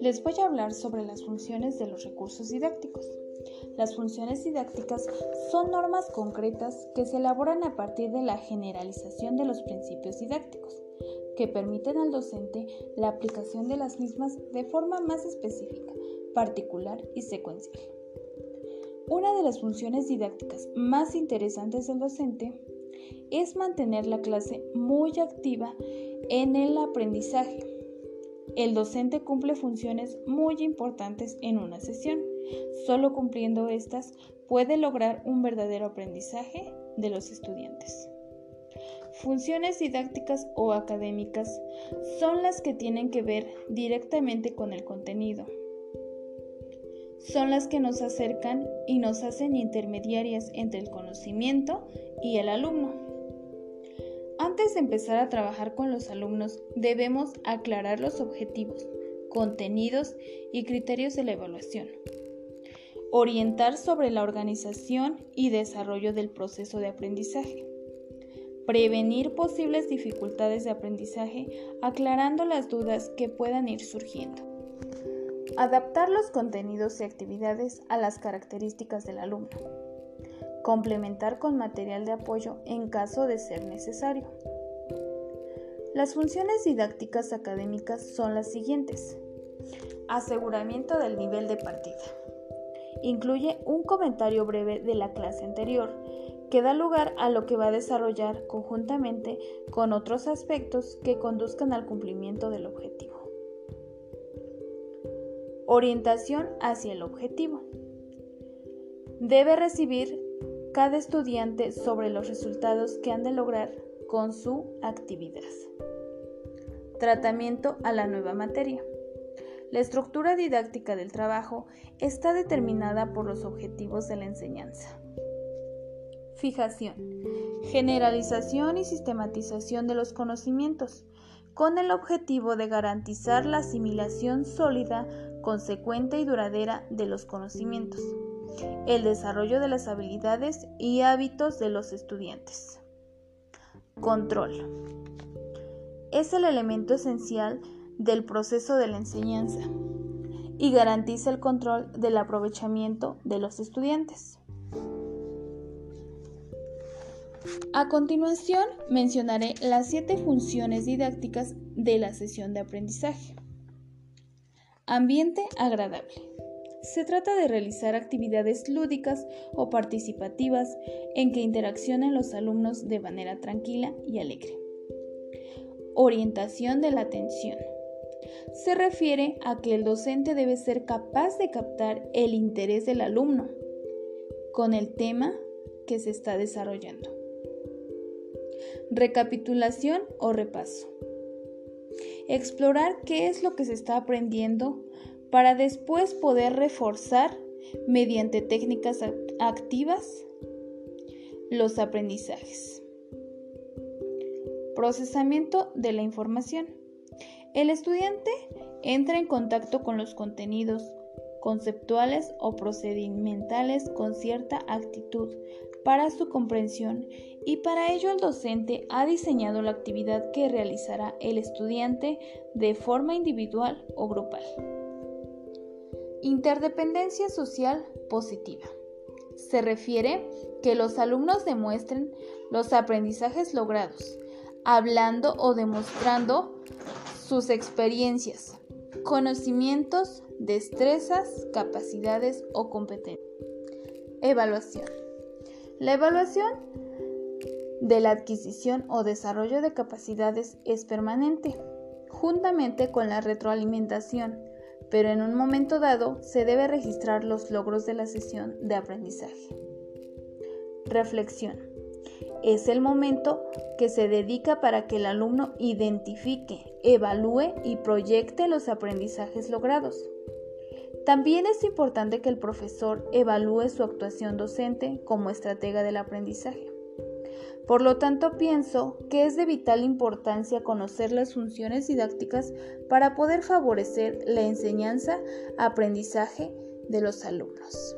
Les voy a hablar sobre las funciones de los recursos didácticos. Las funciones didácticas son normas concretas que se elaboran a partir de la generalización de los principios didácticos, que permiten al docente la aplicación de las mismas de forma más específica, particular y secuencial. Una de las funciones didácticas más interesantes del docente es mantener la clase muy activa en el aprendizaje. El docente cumple funciones muy importantes en una sesión. Solo cumpliendo estas puede lograr un verdadero aprendizaje de los estudiantes. Funciones didácticas o académicas son las que tienen que ver directamente con el contenido. Son las que nos acercan y nos hacen intermediarias entre el conocimiento y el alumno. Antes de empezar a trabajar con los alumnos debemos aclarar los objetivos, contenidos y criterios de la evaluación. Orientar sobre la organización y desarrollo del proceso de aprendizaje prevenir posibles dificultades de aprendizaje aclarando las dudas que puedan ir surgiendo. Adaptar los contenidos y actividades a las características del alumno. Complementar con material de apoyo en caso de ser necesario. Las funciones didácticas académicas son las siguientes. Aseguramiento del nivel de partida. Incluye un comentario breve de la clase anterior que da lugar a lo que va a desarrollar conjuntamente con otros aspectos que conduzcan al cumplimiento del objetivo. Orientación hacia el objetivo. Debe recibir cada estudiante sobre los resultados que han de lograr con su actividad. Tratamiento a la nueva materia. La estructura didáctica del trabajo está determinada por los objetivos de la enseñanza. Fijación. Generalización y sistematización de los conocimientos, con el objetivo de garantizar la asimilación sólida, consecuente y duradera de los conocimientos, el desarrollo de las habilidades y hábitos de los estudiantes. Control. Es el elemento esencial del proceso de la enseñanza y garantiza el control del aprovechamiento de los estudiantes. A continuación mencionaré las siete funciones didácticas de la sesión de aprendizaje. Ambiente agradable. Se trata de realizar actividades lúdicas o participativas en que interaccionen los alumnos de manera tranquila y alegre. Orientación de la atención. Se refiere a que el docente debe ser capaz de captar el interés del alumno con el tema que se está desarrollando. Recapitulación o repaso. Explorar qué es lo que se está aprendiendo para después poder reforzar mediante técnicas activas los aprendizajes. Procesamiento de la información. El estudiante entra en contacto con los contenidos conceptuales o procedimentales con cierta actitud para su comprensión y para ello el docente ha diseñado la actividad que realizará el estudiante de forma individual o grupal. Interdependencia social positiva. Se refiere que los alumnos demuestren los aprendizajes logrados, hablando o demostrando sus experiencias, conocimientos, destrezas, capacidades o competencias. Evaluación. La evaluación de la adquisición o desarrollo de capacidades es permanente, juntamente con la retroalimentación, pero en un momento dado se debe registrar los logros de la sesión de aprendizaje. Reflexión. Es el momento que se dedica para que el alumno identifique, evalúe y proyecte los aprendizajes logrados. También es importante que el profesor evalúe su actuación docente como estratega del aprendizaje. Por lo tanto, pienso que es de vital importancia conocer las funciones didácticas para poder favorecer la enseñanza-aprendizaje de los alumnos.